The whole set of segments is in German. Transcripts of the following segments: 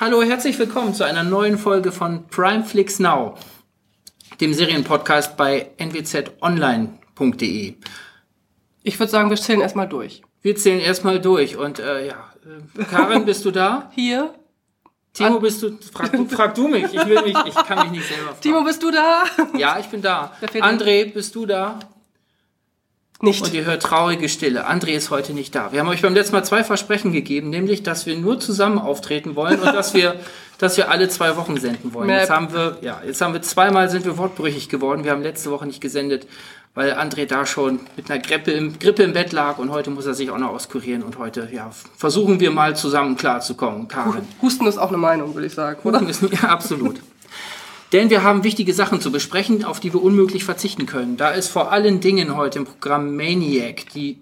Hallo, herzlich willkommen zu einer neuen Folge von Prime Flix Now, dem Serienpodcast bei nwzonline.de. Ich würde sagen, wir zählen erstmal durch. Wir zählen erstmal durch und äh, ja, Karin, bist du da? Hier. Timo, bist du? Frag, du- frag du mich. Ich will mich, ich kann mich nicht selber fragen. Timo, bist du da? Ja, ich bin da. André, bist du da? Nicht. Und ihr hört traurige Stille. André ist heute nicht da. Wir haben euch beim letzten Mal zwei Versprechen gegeben, nämlich, dass wir nur zusammen auftreten wollen und dass wir, dass wir alle zwei Wochen senden wollen. Jetzt haben wir, ja, jetzt haben wir zweimal sind wir wortbrüchig geworden. Wir haben letzte Woche nicht gesendet, weil André da schon mit einer Grippe im, Grippe im Bett lag und heute muss er sich auch noch auskurieren und heute, ja, versuchen wir mal zusammen klarzukommen, Karin. Husten ist auch eine Meinung, würde ich sagen, oder? Ja, absolut. Denn wir haben wichtige Sachen zu besprechen, auf die wir unmöglich verzichten können. Da ist vor allen Dingen heute im Programm Maniac, die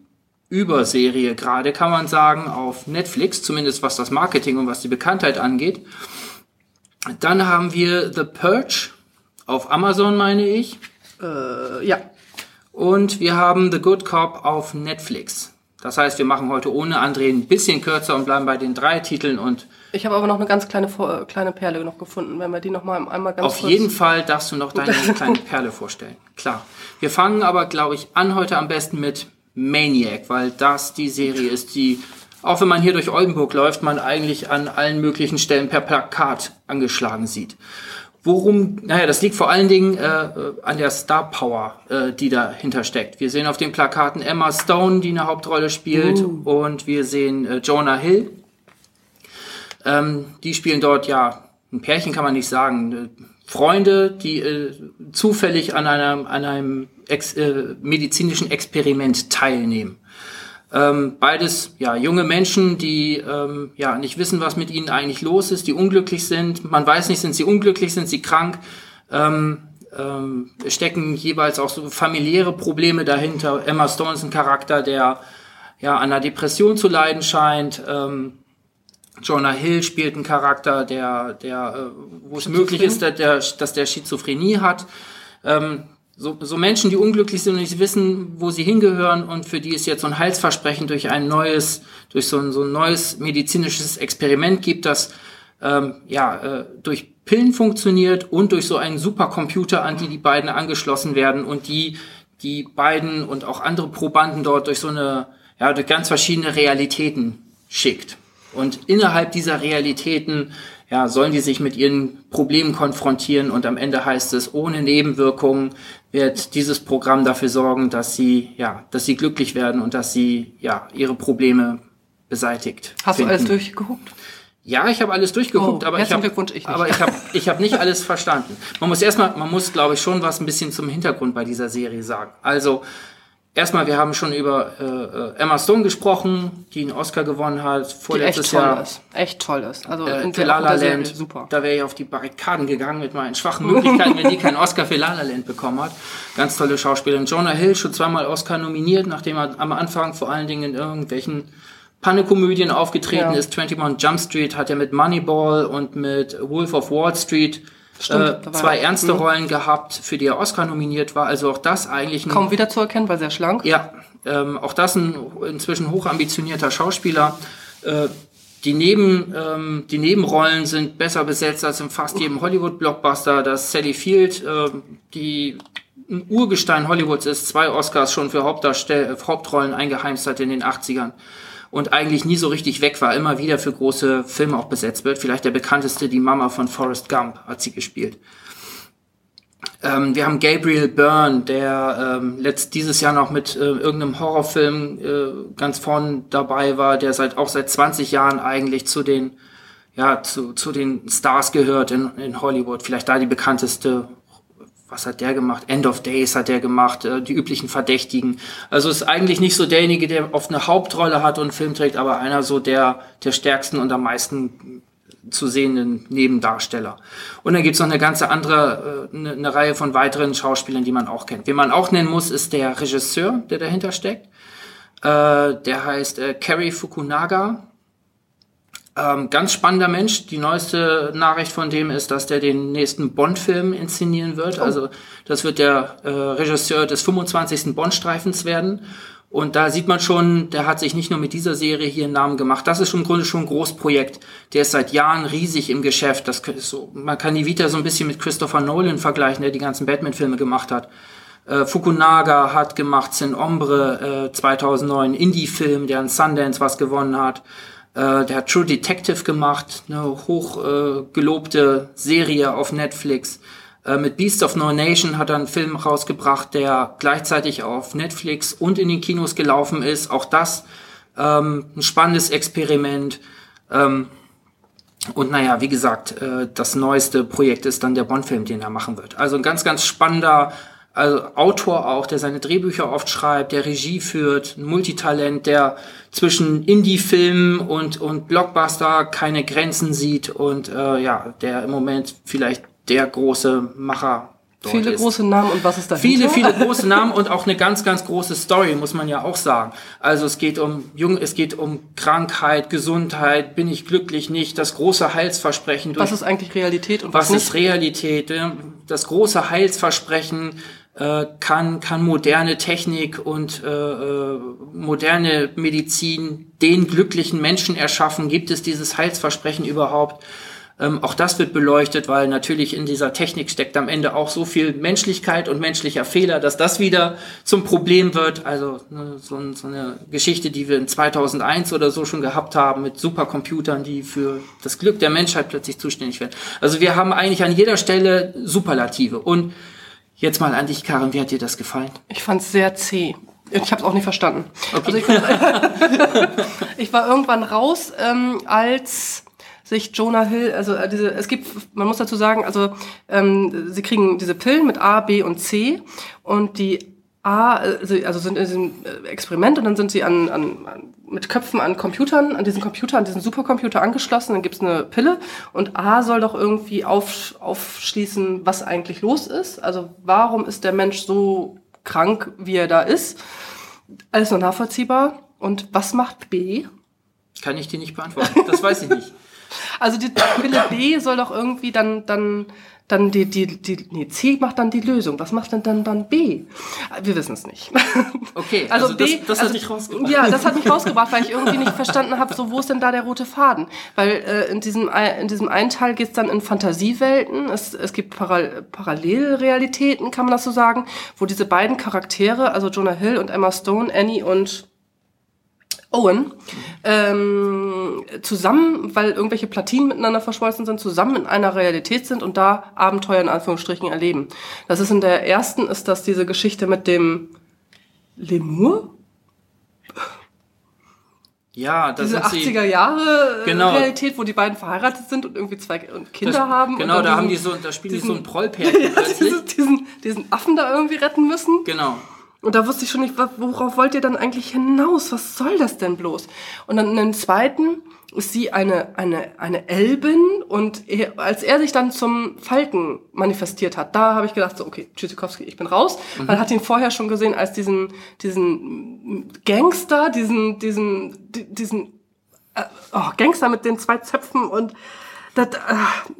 Überserie gerade, kann man sagen, auf Netflix, zumindest was das Marketing und was die Bekanntheit angeht. Dann haben wir The Purge auf Amazon, meine ich. Äh, ja. Und wir haben The Good Cop auf Netflix. Das heißt, wir machen heute ohne André ein bisschen kürzer und bleiben bei den drei Titeln und Ich habe aber noch eine ganz kleine, äh, kleine Perle noch gefunden, wenn wir die noch mal einmal ganz Auf kurz... jeden Fall darfst du noch deine kleine Perle vorstellen. Klar. Wir fangen aber, glaube ich, an heute am besten mit Maniac, weil das die Serie ist, die, auch wenn man hier durch Oldenburg läuft, man eigentlich an allen möglichen Stellen per Plakat angeschlagen sieht. Worum, naja, das liegt vor allen Dingen äh, an der Star Power, äh, die dahinter steckt. Wir sehen auf den Plakaten Emma Stone, die eine Hauptrolle spielt, und wir sehen äh, Jonah Hill, ähm, die spielen dort ja ein Pärchen kann man nicht sagen, äh, Freunde, die äh, zufällig an einem an einem ex, äh, medizinischen Experiment teilnehmen. Ähm, beides ja junge Menschen, die ähm, ja nicht wissen, was mit ihnen eigentlich los ist, die unglücklich sind. Man weiß nicht, sind sie unglücklich, sind sie krank. Ähm, ähm, es stecken jeweils auch so familiäre Probleme dahinter. Emma Stone ist ein Charakter, der ja an einer Depression zu leiden scheint. Ähm, Jonah Hill spielt einen Charakter, der, der, äh, wo es möglich ist, dass der, dass der Schizophrenie hat. Ähm, so, so Menschen, die unglücklich sind und nicht wissen, wo sie hingehören und für die es jetzt so ein Heilsversprechen durch ein neues, durch so ein, so ein neues medizinisches Experiment gibt, das ähm, ja äh, durch Pillen funktioniert und durch so einen Supercomputer, an die die beiden angeschlossen werden und die die beiden und auch andere Probanden dort durch so eine ja durch ganz verschiedene Realitäten schickt. Und innerhalb dieser Realitäten ja, sollen die sich mit ihren Problemen konfrontieren und am Ende heißt es, ohne Nebenwirkungen wird dieses Programm dafür sorgen, dass sie, ja, dass sie glücklich werden und dass sie, ja, ihre Probleme beseitigt. Hast finden. du alles durchgeguckt? Ja, ich habe alles durchgeguckt, Oh, aber ich Glückwunsch, ich nicht. aber ich habe ich habe nicht alles verstanden. Man muss erstmal, man muss glaube ich schon was ein bisschen zum Hintergrund bei dieser Serie sagen. Also erstmal, wir haben schon über äh, äh, Emma Stone gesprochen, die einen Oscar gewonnen hat vorletztes toll Jahr. ist. Echt toll ist. Also Äh, in für La La Land, super. da wäre ich auf die Barrikaden gegangen mit meinen schwachen Möglichkeiten, wenn die keinen Oscar für La La Land bekommen hat. Ganz tolle Schauspielerin. Jonah Hill schon zweimal Oscar nominiert, nachdem er am Anfang vor allen Dingen in irgendwelchen Pannekomödien aufgetreten Ja. ist. 21 Jump Street hat er mit Moneyball und mit Wolf of Wall Street Stimmt, äh, zwei er. ernste Mhm. Rollen gehabt, für die er Oscar nominiert war. Also auch das eigentlich ein Kaum wiederzuerkennen, weil sehr schlank. ja, ähm, auch das ein inzwischen hochambitionierter Schauspieler. Äh, die, Neben, ähm, die Nebenrollen sind besser besetzt als in fast jedem Hollywood-Blockbuster. Das Sally Field, äh, die ein Urgestein Hollywoods ist, zwei Oscars schon für Hauptdarstell Hauptrollen eingeheimst hat in den 80ern und eigentlich nie so richtig weg war, immer wieder für große Filme auch besetzt wird. Vielleicht der bekannteste, die Mama von Forrest Gump, hat sie gespielt. Ähm, wir haben Gabriel Byrne, der ähm, letzt dieses Jahr noch mit äh, irgendeinem Horrorfilm äh, ganz vorn dabei war, der seit auch seit 20 Jahren eigentlich zu den ja zu, zu den Stars gehört in, in Hollywood. Vielleicht da die bekannteste. Was hat der gemacht? End of Days hat der gemacht, äh, die üblichen Verdächtigen. Also ist eigentlich nicht so derjenige, der oft eine Hauptrolle hat und einen Film trägt, aber einer so der der stärksten und am meisten zu sehenden Nebendarsteller. Und dann gibt's noch eine ganze andere, äh, eine, eine Reihe von weiteren Schauspielern, die man auch kennt. Wen man auch nennen muss, ist der Regisseur, der dahinter steckt. Äh, der heißt äh, Kerry Fukunaga. Ähm, ganz spannender Mensch. Die neueste Nachricht von dem ist, dass der den nächsten Bond-Film inszenieren wird. Also das wird der äh, Regisseur des 25. Bond-Streifens werden. Und da sieht man schon, der hat sich nicht nur mit dieser Serie hier einen Namen gemacht. Das ist im Grunde schon ein Großprojekt. Der ist seit Jahren riesig im Geschäft. Das ist so, man kann die Vita so ein bisschen mit Christopher Nolan vergleichen, der die ganzen Batman-Filme gemacht hat. Äh, Fukunaga hat gemacht Sin Ombre äh, 2009, Indie-Film, der an Sundance was gewonnen hat. Äh, der hat True Detective gemacht, eine hoch äh, Serie auf Netflix. Äh, mit Beast of No Nation hat er einen Film rausgebracht, der gleichzeitig auf Netflix und in den Kinos gelaufen ist. Auch das ähm, ein spannendes Experiment. Ähm, und naja, wie gesagt, äh, das neueste Projekt ist dann der Bond-Film, den er machen wird. Also ein ganz, ganz spannender also Autor auch, der seine Drehbücher oft schreibt, der Regie führt, ein Multitalent, der zwischen Indie-Filmen und, und Blockbuster keine Grenzen sieht und äh, ja, der im Moment vielleicht der große Macher Viele ist. große Namen und was ist dahinter? Viele, viele große Namen und auch eine ganz, ganz große Story, muss man ja auch sagen. Also es geht um Jung, es geht um Krankheit, Gesundheit, bin ich glücklich nicht, das große Heilsversprechen. was ist eigentlich Realität und was, was ist Realität? Das große Heilsversprechen äh, kann, kann moderne Technik und äh, äh, moderne Medizin den glücklichen Menschen erschaffen? Gibt es dieses Heilsversprechen überhaupt? Ähm, auch das wird beleuchtet, weil natürlich in dieser Technik steckt am Ende auch so viel Menschlichkeit und menschlicher Fehler, dass das wieder zum Problem wird. Also ne, so, so, eine Geschichte, die wir in 2001 oder so schon gehabt haben mit Supercomputern, die für das Glück der Menschheit plötzlich zuständig werden. Also wir haben eigentlich an jeder Stelle Superlative. Und jetzt mal an dich, Karin, wie hat dir das gefallen? Ich fand es sehr zäh. Ich habe es auch nicht verstanden. Okay. Also ich, ich, war irgendwann raus, ähm, als sich Jonah Hill, also äh, diese, es gibt, man muss dazu sagen, also ähm, sie kriegen diese Pillen mit A, B und C und die A, also, sind in diesem äh, Experiment und dann sind sie an, an, an mit Köpfen an Computern, an diesen Computer, an diesen Supercomputer angeschlossen, dann gibt's eine Pille und A soll doch irgendwie auf, aufschließen, was eigentlich los ist. Also warum ist der Mensch so krank, wie er da ist? Alles nur nachvollziehbar. Und was macht B? Kann ich dir nicht beantworten. Das weiß ich nicht. Also die Pille B soll doch irgendwie dann, dann, dann die, die, die, nee, C macht dann die Lösung. Was macht denn dann, dann B? Wir wissen es nicht. Okay, also, also B, das, das also, hat dich rausgebracht. Ja, das hat mich rausgebracht, weil ich irgendwie nicht verstanden habe, so wo ist denn da der rote Faden? Weil äh, in, diesem, in diesem einen Teil geht es dann in Fantasiewelten. Es, es gibt Paral Parallelrealitäten, kann man das so sagen, wo diese beiden Charaktere, also Jonah Hill und Emma Stone, Annie und Owen ähm, zusammen, weil irgendwelche Platinen miteinander verschmolzen sind, zusammen in einer Realität sind und da Abenteuer in Anführungsstrichen erleben. Das ist in der ersten, ist das diese Geschichte mit dem Lemur? Ja, das Diese 80er Jahre äh, genau. Realität, wo die beiden verheiratet sind und irgendwie zwei Kinder das, haben. Genau, da diesen, haben die so, da spielen diesen, die so ein Prollpärchen ja, diesen, diesen, diesen Affen da irgendwie retten müssen. Genau. Und da wusste ich schon nicht, worauf wollt ihr dann eigentlich hinaus? Was soll das denn bloß? Und dann in dem zweiten ist sie eine, eine, eine Elbin und er, als er sich dann zum Falken manifestiert hat, da habe ich gedacht, so, okay, Tschüssikowski, ich bin raus. Mhm. Man hat ihn vorher schon gesehen als diesen, diesen Gangster, diesen, diesen, diesen äh, oh, Gangster mit den zwei Zöpfen und das,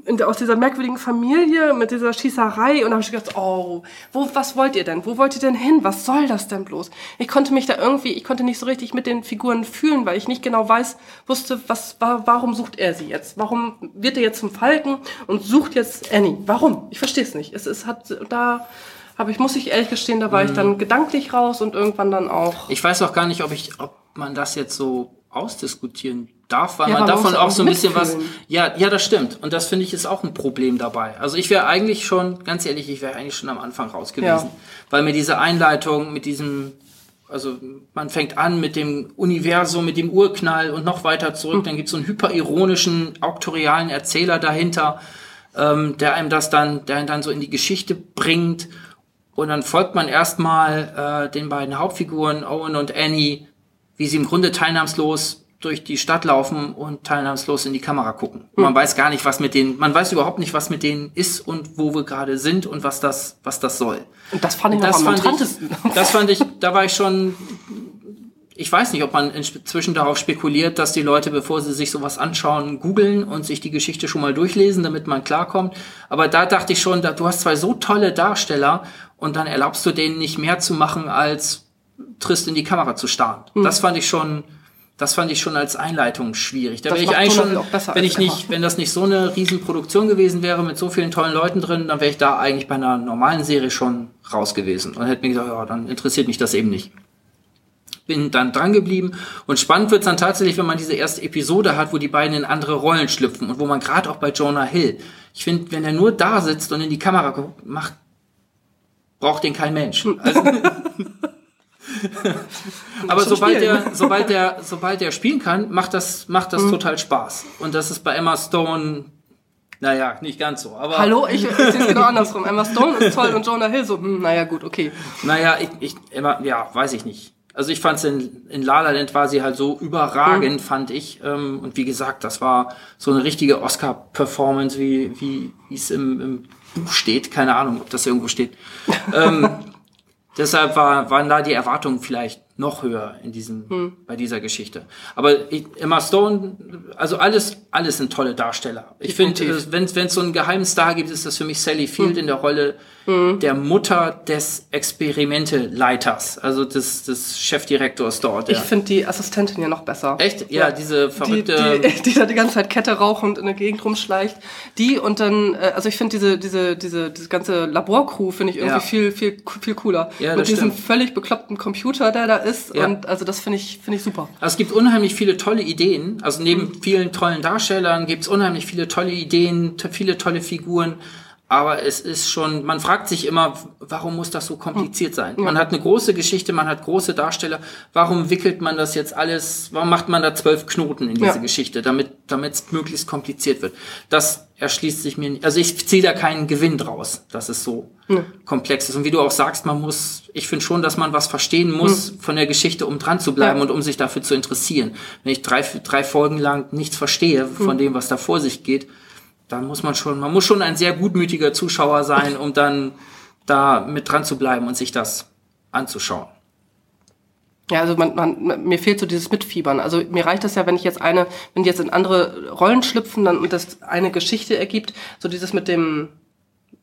äh, aus dieser merkwürdigen Familie mit dieser Schießerei und da habe ich gedacht, oh, wo, was wollt ihr denn? Wo wollt ihr denn hin? Was soll das denn bloß? Ich konnte mich da irgendwie, ich konnte nicht so richtig mit den Figuren fühlen, weil ich nicht genau weiß, wusste, was, warum sucht er sie jetzt? Warum wird er jetzt zum Falken und sucht jetzt Annie? Warum? Ich verstehe es nicht. Es ist, hat da, aber ich muss ich ehrlich gestehen, da war mhm. ich dann gedanklich raus und irgendwann dann auch. Ich weiß auch gar nicht, ob ich, ob man das jetzt so ausdiskutieren darf, weil ja, man davon auch so ein bisschen was. Ja, ja, das stimmt. Und das finde ich ist auch ein Problem dabei. Also ich wäre eigentlich schon, ganz ehrlich, ich wäre eigentlich schon am Anfang raus gewesen. Ja. Weil mir diese Einleitung mit diesem, also man fängt an mit dem Universum, mit dem Urknall und noch weiter zurück, hm. dann gibt es so einen hyperironischen, auktorialen Erzähler dahinter, ähm, der einem das dann, der einen dann so in die Geschichte bringt. Und dann folgt man erstmal äh, den beiden Hauptfiguren, Owen und Annie, wie sie im Grunde teilnahmslos durch die Stadt laufen und teilnahmslos in die Kamera gucken. Mhm. Man weiß gar nicht, was mit denen, man weiß überhaupt nicht, was mit denen ist und wo wir gerade sind und was das, was das soll. Und das fand ich das fand ich, Das fand ich, da war ich schon, ich weiß nicht, ob man inzwischen darauf spekuliert, dass die Leute, bevor sie sich sowas anschauen, googeln und sich die Geschichte schon mal durchlesen, damit man klarkommt. Aber da dachte ich schon, da, du hast zwei so tolle Darsteller und dann erlaubst du denen nicht mehr zu machen als trist in die Kamera zu starren. Das fand ich schon, das fand ich schon als Einleitung schwierig. Da wäre ich eigentlich schon, wenn ich nicht, wenn das nicht so eine Riesenproduktion gewesen wäre mit so vielen tollen Leuten drin, dann wäre ich da eigentlich bei einer normalen Serie schon raus gewesen und hätte mir gesagt, ja, dann interessiert mich das eben nicht. Bin dann dran geblieben und spannend wird's dann tatsächlich, wenn man diese erste Episode hat, wo die beiden in andere Rollen schlüpfen und wo man gerade auch bei Jonah Hill, ich finde, wenn er nur da sitzt und in die Kamera guckt, macht, braucht den kein Mensch. Also, aber sobald spielen. er, sobald er, sobald er spielen kann, macht das, macht das total Spaß. Und das ist bei Emma Stone, naja, nicht ganz so. Aber Hallo, ich, ich sehe es genau andersrum. Emma Stone ist toll und Jonah Hill so, hm, naja gut, okay. Naja, ich, ich immer, ja, weiß ich nicht. Also ich fand's in, in La La Land war sie halt so überragend, fand ich. Ähm, und wie gesagt, das war so eine richtige Oscar-Performance, wie, wie wie es im, im Buch steht. Keine Ahnung, ob das irgendwo steht. ähm, deshalb war, waren da die Erwartungen vielleicht noch höher in diesem, bei dieser Geschichte. Aber ich, Emma Stone, also alles, alles sind tolle Darsteller. Ich finde, Definitiv. wenn es so einen geheimen Star gibt, ist das für mich Sally Field in der Rolle der Mutter des Experimente-Leiters, also des, des Chefdirektors dort. Ich Der, finde die Assistentin ja noch besser. Echt? Ja, diese Die, verrückte. die, die da die ganze Zeit Kette rauchend in der Gegend rumschleicht. Die und dann, äh, also ich finde diese, diese, diese, diese ganze Laborcrew finde ich irgendwie Ja. viel, viel, viel cooler. Ja, Mit diesem stimmt. völlig bekloppten Computer, der da ist. Ja. Und also das finde ich, finde ich super. Also es gibt unheimlich viele tolle Ideen. Also neben vielen tollen Darstellern gibt es unheimlich viele tolle Ideen, viele tolle Figuren. Aber es ist schon, man fragt sich immer, warum muss das so kompliziert sein? Man hat eine große Geschichte, man hat große Darsteller. Warum wickelt man das jetzt alles? Warum macht man da zwölf Knoten in diese Ja. Geschichte, damit damit es möglichst kompliziert wird? Das erschließt sich mir nicht. Also ich ziehe da keinen Gewinn draus, dass es so komplex ist. Und wie du auch sagst, man muss, ich finde schon, dass man was verstehen muss von der Geschichte, um dran zu bleiben Ja. und um sich dafür zu interessieren. Wenn ich drei, drei Folgen lang nichts verstehe von dem, was da vor sich geht, dann muss man schon, man muss schon ein sehr gutmütiger Zuschauer sein, um dann da mit dran zu bleiben und sich das anzuschauen. Ja, also man, man, mir fehlt so dieses Mitfiebern. Also mir reicht das ja, wenn ich jetzt eine, wenn die jetzt in andere Rollen schlüpfen dann, und das eine Geschichte ergibt, so dieses mit dem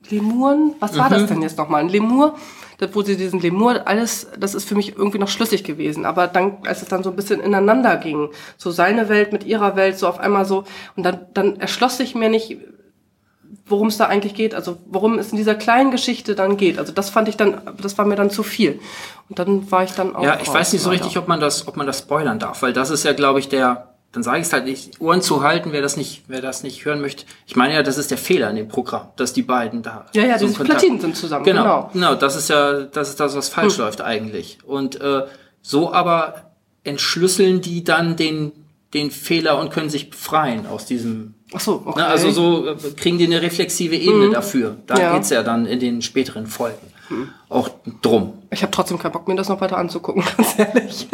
Lemuren, was war Mhm. das denn jetzt nochmal? Ein Lemur, da, wo sie diesen Lemur, alles, das ist für mich irgendwie noch schlüssig gewesen. Aber dann, als es dann so ein bisschen ineinander ging, so seine Welt mit ihrer Welt, so auf einmal so, und dann, dann erschloss sich mir nicht, worum es da eigentlich geht, also worum es in dieser kleinen Geschichte dann geht. Also das fand ich dann, das war mir dann zu viel. Und dann war ich dann auch. Ja, ich weiß nicht so richtig, ob man das, ob man das spoilern darf, weil das ist ja, glaube ich, der, dann sage ich es halt nicht, Ohren zu halten, wer das nicht, wer das nicht hören möchte. Ich meine ja, das ist der Fehler in dem Programm, dass die beiden da. Ja, ja, so diese Kontakt- Platinen sind zusammen. Genau, Genau. genau, das ist ja, das ist das, was falsch Hm. läuft eigentlich. Und äh, so aber entschlüsseln die dann den, den Fehler und können sich befreien aus diesem. Ach so, okay. Ne, also so äh, kriegen die eine reflexive Ebene dafür. Da Ja. geht's ja dann in den späteren Folgen auch drum. Ich habe trotzdem keinen Bock, mir das noch weiter anzugucken, ganz ehrlich.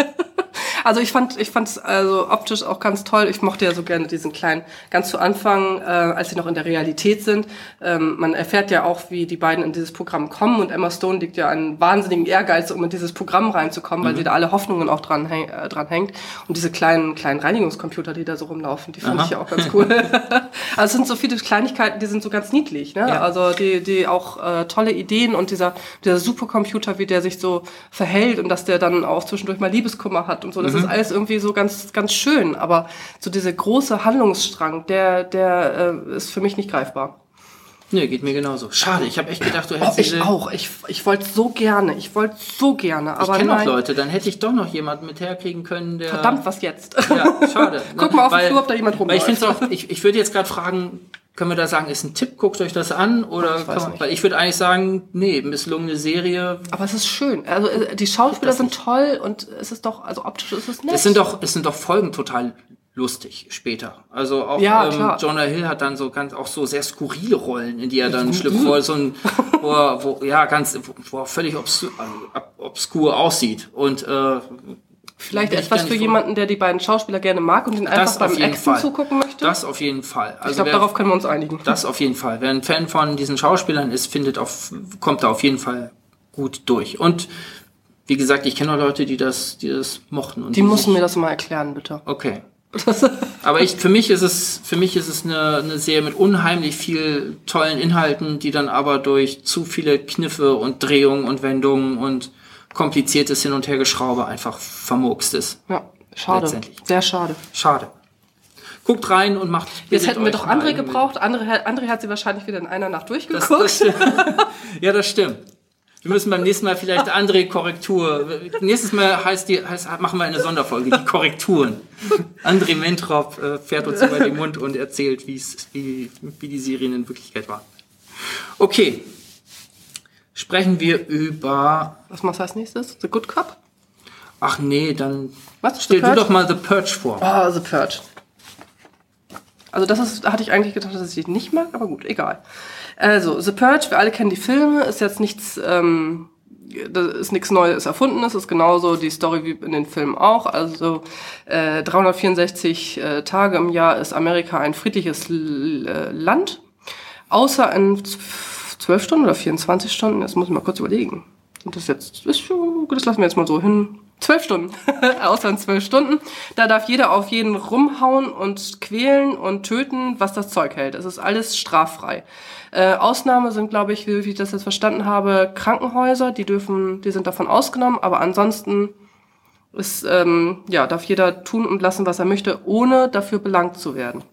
Also ich fand, ich fand es also optisch auch ganz toll. Ich mochte ja so gerne diesen kleinen, ganz zu Anfang, äh, als sie noch in der Realität sind. Ähm, man erfährt ja auch, wie die beiden in dieses Programm kommen und Emma Stone liegt ja einen wahnsinnigen Ehrgeiz, um in dieses Programm reinzukommen, weil sie da alle Hoffnungen auch dran, häng, äh, dran hängt. Und diese kleinen, kleinen Reinigungscomputer, die da so rumlaufen, die fand Aha. ich ja auch ganz cool. also es sind so viele Kleinigkeiten, die sind so ganz niedlich, ne? Ja. Also die, die auch äh, tolle Ideen und dieser, dieser Supercomputer, wie der sich so verhält und dass der dann auch zwischendurch mal Liebeskummer hat und so. Das ist alles irgendwie so ganz, ganz schön. Aber so dieser große Handlungsstrang, der, der äh, ist für mich nicht greifbar. Nee, geht mir genauso. Schade, ich habe echt gedacht, du Oh, hättest ich diese- auch. Ich, ich wollte so gerne. Ich wollte so gerne. Aber Ich kenne nein. Leute, dann hätte ich doch noch jemanden mit herkriegen können, der. Verdammt, was jetzt? Ja, schade. Guck mal auf den Flur, ob da jemand Weil ich rumläuft. finde auch, ich, ich würde jetzt gerade fragen, können wir da sagen, ist ein Tipp, guckt euch das an? Oder Ich man, weil ich würde eigentlich sagen, nee, misslungene Serie. Aber es ist schön. Also äh, die Schauspieler sind nicht. toll und es ist doch, also optisch ist es nett. Es sind doch, es sind doch Folgen total lustig später. Also auch Ja, ähm. Jonah Hill hat dann so ganz auch so sehr skurrile Rollen, in die er dann schlüpft, wo er so ein, wo er, wo, ja, ganz, wo er völlig obskur, obskur aussieht. Und äh, Vielleicht etwas für jemanden, der die beiden Schauspieler gerne mag und den einfach beim Action Fall. zugucken möchte. Das auf jeden Fall. Also ich glaube, darauf können wir uns einigen. Das auf jeden Fall. Wer ein Fan von diesen Schauspielern ist, findet auf, kommt da auf jeden Fall gut durch. Und wie gesagt, ich kenne auch Leute, die das, die das mochten. Und Die müssen sich- mir das mal erklären, bitte. Okay. Aber ich, für mich ist es, für mich ist es eine, eine Serie mit unheimlich viel tollen Inhalten, die dann aber durch zu viele Kniffe und Drehungen und Wendungen und kompliziertes Hin- und Hergeschraube einfach vermurkst ist. Ja, schade. Sehr schade. Schade. Guckt rein und macht. Jetzt hätten wir doch andere gebraucht. Andere, André hat sie wahrscheinlich wieder in einer Nacht Das, durchgeguckt. das stimmt. ja, das stimmt. Wir müssen beim nächsten Mal vielleicht andere Korrektur. Nächstes Mal heißt die, heißt, machen wir eine Sonderfolge, die Korrekturen. André Mentrop äh, fährt uns über den Mund und erzählt, wie's, wie, wie die Serien in Wirklichkeit waren. Okay. Sprechen wir über. Was machst du als nächstes? The Good Cop? Ach nee, dann Was? stell du doch mal The Purge vor. Ah, The Purge. Also das ist, hatte ich eigentlich gedacht, dass ich die nicht mag, aber gut, egal. Also, The Purge, wir alle kennen die Filme, ist jetzt nichts, ähm, das ist nichts Neues Erfundenes, ist genauso die Story wie in den Filmen auch. Also äh, 364 äh, Tage im Jahr ist Amerika ein friedliches L äh, Land, außer in 12 Stunden oder 24 Stunden, das muss ich mal kurz überlegen. Und das jetzt, ist gut, das lassen wir jetzt mal so hin. Zwölf Stunden, in zwölf Stunden. Da darf jeder auf jeden rumhauen und quälen und töten, was das Zeug hält. Es ist alles straffrei. Äh, Ausnahme sind, glaube ich, wie, wie ich das jetzt verstanden habe, Krankenhäuser. Die dürfen, die sind davon ausgenommen. Aber ansonsten ist, ähm, ja, darf jeder tun und lassen, was er möchte, ohne dafür belangt zu werden.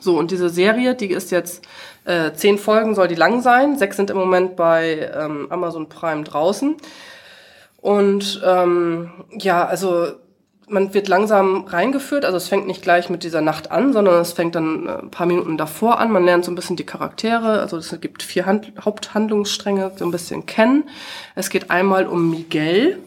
So, und diese Serie, die ist jetzt äh, zehn Folgen, soll die lang sein. Sechs sind im Moment bei ähm, Amazon Prime draußen. Und ähm, ja, also man wird langsam reingeführt. Also es fängt nicht gleich mit dieser Nacht an, sondern es fängt dann äh, ein paar Minuten davor an. Man lernt so ein bisschen die Charaktere. Also es gibt vier Hand Haupthandlungsstränge so ein bisschen kennen. Es geht einmal um Miguel.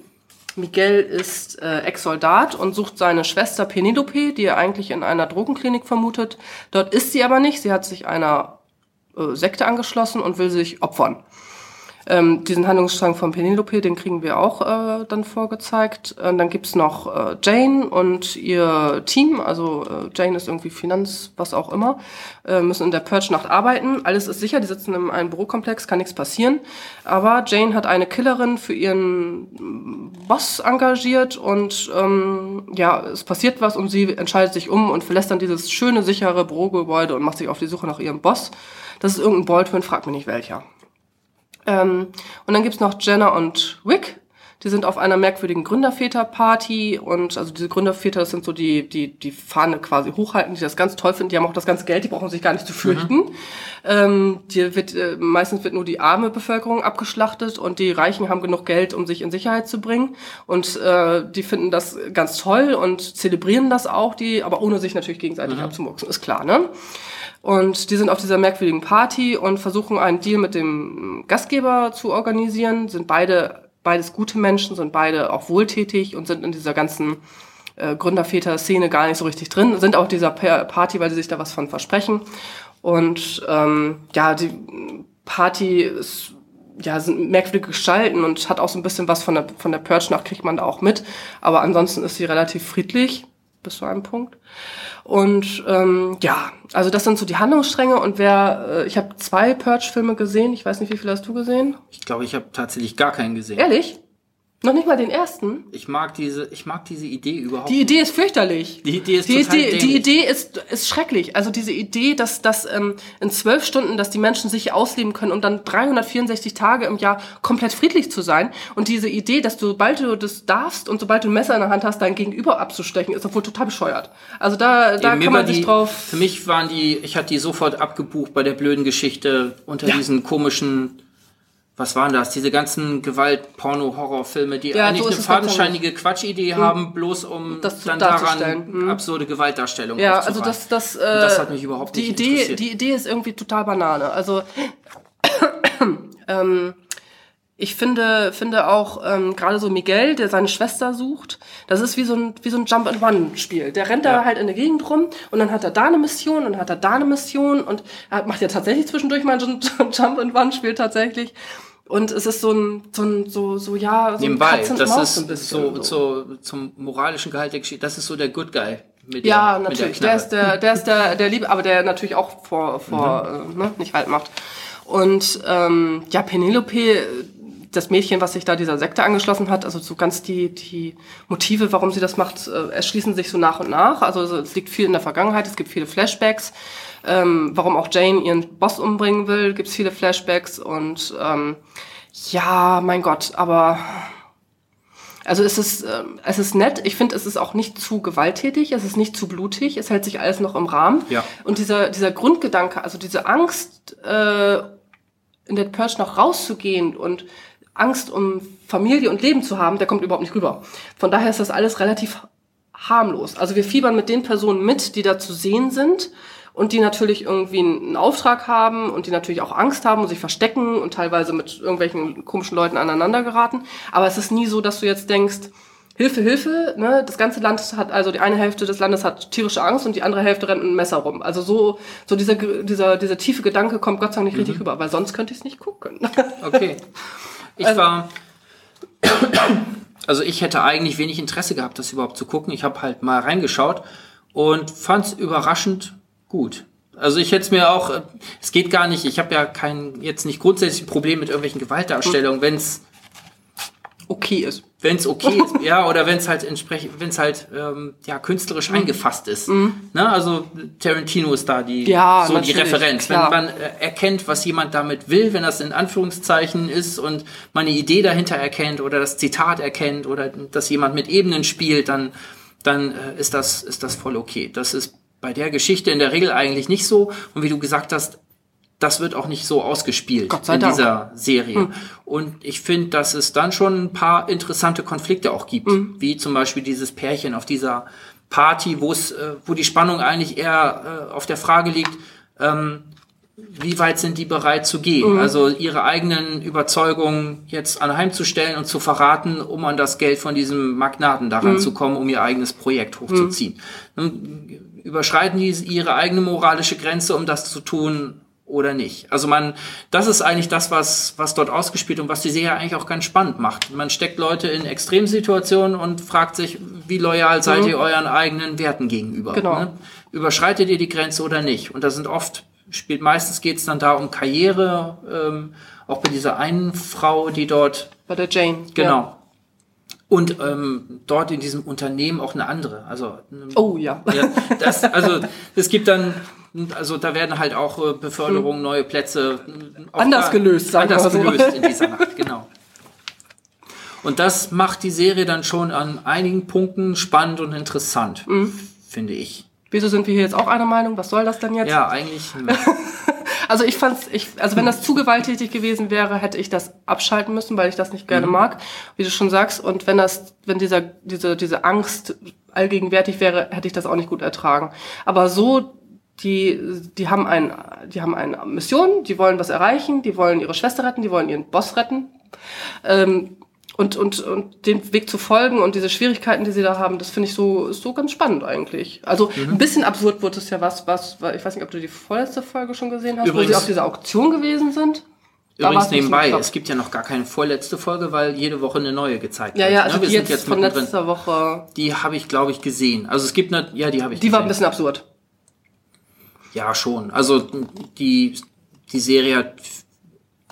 Miguel ist äh, Ex-Soldat und sucht seine Schwester Penelope, die er eigentlich in einer Drogenklinik vermutet. Dort ist sie aber nicht. Sie hat sich einer Sekte angeschlossen und will sich opfern. Ähm, diesen Handlungsstrang von Penelope, den kriegen wir auch äh, dann vorgezeigt. Äh, dann gibt's noch äh, Jane und ihr Team. Also äh, Jane ist irgendwie Finanz, was auch immer, äh, müssen in der Purge-Nacht arbeiten. Alles ist sicher, die sitzen in einem Bürokomplex, kann nichts passieren. Aber Jane hat eine Killerin für ihren Boss engagiert und ähm, ja, es passiert was und sie entscheidet sich um und verlässt dann dieses schöne, sichere Bürogebäude und macht sich auf die Suche nach ihrem Boss. Das ist irgendein Baldwin, fragt mich nicht welcher. Ähm, und dann gibt's noch Jenna und Rick. Die sind auf einer merkwürdigen Gründerväter-Party und also diese Gründerväter, das sind so die, die die Fahne quasi hochhalten, die das ganz toll finden. Die haben auch das ganze Geld, die brauchen sich gar nicht zu fürchten. Ähm, die wird, äh, meistens wird nur die arme Bevölkerung abgeschlachtet und die Reichen haben genug Geld, um sich in Sicherheit zu bringen. Und äh, die finden das ganz toll und zelebrieren das auch, die, aber ohne sich natürlich gegenseitig abzumurksen, ist klar, ne? Und die sind auf dieser merkwürdigen Party und versuchen einen Deal mit dem Gastgeber zu organisieren. Sind beide, beides gute Menschen, sind beide auch wohltätig und sind in dieser ganzen äh, Gründerväter-Szene gar nicht so richtig drin. Sind auch dieser Pa- Party, weil sie sich da was von versprechen. Und ähm, ja, die Party ist ja, sind merkwürdige Gestalten und hat auch so ein bisschen was von der, von der Purge-Nacht kriegt man da auch mit. Aber ansonsten ist sie relativ friedlich, bis zu einem Punkt. Und ähm, ja, also das sind so die Handlungsstränge und wer, äh, ich habe zwei Purge-Filme gesehen, ich weiß nicht, wie viele hast du gesehen? Ich glaube, ich habe tatsächlich gar keinen gesehen. Ehrlich? Noch nicht mal den ersten? Ich mag diese, ich mag diese Idee überhaupt. Die Idee ist fürchterlich. Die Idee ist die total Idee, die. Idee ist, ist schrecklich. Also diese Idee, dass, dass ähm, in zwölf Stunden, dass die Menschen sich ausleben können, um dann 364 Tage im Jahr komplett friedlich zu sein. Und diese Idee, dass du, sobald du das darfst und sobald du ein Messer in der Hand hast, dein Gegenüber abzustechen, ist doch wohl total bescheuert. Also da, da Eben, kann man sich drauf... Für mich waren die, ich hatte die sofort abgebucht bei der blöden Geschichte unter Ja. diesen komischen, was waren das? Diese ganzen Gewalt-Porno-Horrorfilme, die Ja, eigentlich so eine fadenscheinige Quatschidee haben, bloß um Das dann daran absurde Gewaltdarstellungen Ja, also das, das, äh, Und das hat mich überhaupt die nicht Idee, interessiert. die Idee ist irgendwie total Banane. Also ähm, ich finde, finde auch ähm, gerade so Miguel, der seine Schwester sucht, das ist wie so ein wie so ein Jump and One Spiel. Der rennt da halt in der Gegend rum und dann hat er da eine Mission und dann hat er da eine Mission und er macht ja tatsächlich zwischendurch mal so ein Jump and One Spiel tatsächlich. Und es ist so ein, so ein, so, so, ja, so Nebenbei, ein das ist so ein bisschen so, so zum moralischen Gehalt der Geschichte, das ist so der Good Guy. Mit Ja, der, natürlich. Der Der ist der, der ist der, der Liebe, aber der natürlich auch vor, vor Mhm. äh, ne, nicht halt macht. Und ähm, ja, Penelope, das Mädchen, was sich da dieser Sekte angeschlossen hat, also so ganz die, die Motive, warum sie das macht, äh, erschließen sich so nach und nach. Also so, es liegt viel in der Vergangenheit, es gibt viele Flashbacks. Ähm, warum auch Jane ihren Boss umbringen will, gibt's viele Flashbacks und ähm, ja, mein Gott, aber Also es ist, ähm, es ist nett. Ich finde, es ist auch nicht zu gewalttätig. Es ist nicht zu blutig. Es hält sich alles noch im Rahmen. Ja. Und dieser, dieser Grundgedanke, also diese Angst, äh, in der Purge noch rauszugehen und Angst um Familie und Leben zu haben, der kommt überhaupt nicht rüber. Von daher ist das alles relativ harmlos. Also wir fiebern mit den Personen mit, die da zu sehen sind und die natürlich irgendwie einen Auftrag haben und die natürlich auch Angst haben und sich verstecken und teilweise mit irgendwelchen komischen Leuten aneinander geraten. Aber es ist nie so, dass du jetzt denkst, Hilfe, Hilfe, ne? Das ganze Land hat, also die eine Hälfte des Landes hat tierische Angst und die andere Hälfte rennt mit einem Messer rum. Also so, so dieser, dieser, dieser tiefe Gedanke kommt Gott sei Dank nicht richtig rüber, weil sonst könnte ich es nicht gucken. Okay. Ich Also- war. Also ich hätte eigentlich wenig Interesse gehabt, das überhaupt zu gucken. Ich habe halt mal reingeschaut und fand es überraschend gut. Also ich hätte es mir auch, äh, es geht gar nicht, ich habe ja kein, jetzt nicht grundsätzlich ein Problem mit irgendwelchen Gewaltdarstellungen, wenn es okay ist. Wenn es okay ist, ja, oder wenn es halt entsprechend, wenn es halt ähm, ja künstlerisch Mhm. eingefasst ist. Ne? Also Tarantino ist da die Ja, so die Referenz. klar. Wenn man äh, erkennt, was jemand damit will, wenn das in Anführungszeichen ist und man eine Idee dahinter erkennt oder das Zitat erkennt oder dass jemand mit Ebenen spielt, dann dann äh, ist das ist das voll okay. Das ist bei der Geschichte in der Regel eigentlich nicht so. Und wie du gesagt hast, das wird auch nicht so ausgespielt in dieser Serie. Und ich finde, dass es dann schon ein paar interessante Konflikte auch gibt, Hm. wie zum Beispiel dieses Pärchen auf dieser Party, wo es, äh, wo die Spannung eigentlich eher äh, auf der Frage liegt, ähm, wie weit sind die bereit zu gehen? Mhm. Also ihre eigenen Überzeugungen jetzt anheimzustellen und zu verraten, um an das Geld von diesem Magnaten daran Mhm. zu kommen, um ihr eigenes Projekt hochzuziehen. Nun, Überschreiten die ihre eigene moralische Grenze, um das zu tun oder nicht? Also man, das ist eigentlich das, was, was dort ausgespielt und was die Serie eigentlich auch ganz spannend macht. Man steckt Leute in Extremsituationen und fragt sich, wie loyal seid ihr euren eigenen Werten gegenüber? Mhm. Genau. Ne? Überschreitet ihr die Grenze oder nicht? Und da sind oft, spielt meistens geht es dann da um Karriere, ähm, auch bei dieser einen Frau, die dort, Bei der Jane. genau. Ja. Und ähm, dort in diesem Unternehmen auch eine andere. Also eine Oh ja. ja, das, also es gibt dann, also da werden halt auch äh, Beförderungen, neue Plätze auch Anders gelöst, sagen wir anders so. gelöst in dieser Nacht, genau. Und das macht die Serie dann schon an einigen Punkten spannend und interessant, Mhm. finde ich. Wieso sind wir hier jetzt auch einer Meinung? Was soll das denn jetzt? Ja, eigentlich. hm, Also ich fand's, ich, also wenn das zu gewalttätig gewesen wäre, hätte ich das abschalten müssen, weil ich das nicht gerne mag, wie du schon sagst. Und wenn das, wenn dieser, diese, diese Angst allgegenwärtig wäre, hätte ich das auch nicht gut ertragen. Aber so, die, die haben ein, die haben eine Mission, die wollen was erreichen, die wollen ihre Schwester retten, die wollen ihren Boss retten. Ähm, und, und, und den Weg zu folgen und diese Schwierigkeiten, die sie da haben, das finde ich so, so ganz spannend eigentlich. Also ein bisschen absurd wurde es ja was, was, ich weiß nicht, ob du die vorletzte Folge schon gesehen hast, wo Übrigens- sie auf dieser Auktion gewesen sind. Da Übrigens nebenbei, es gibt ja noch gar keine vorletzte Folge, weil jede Woche eine neue gezeigt Ja, wird. ja, ne? also Wir die sind jetzt, von letzter Woche, Die habe ich, glaube ich, gesehen. Also es gibt eine, ja, die habe ich die war ein gesehen. bisschen absurd. Ja, schon. Also die, die Serie hat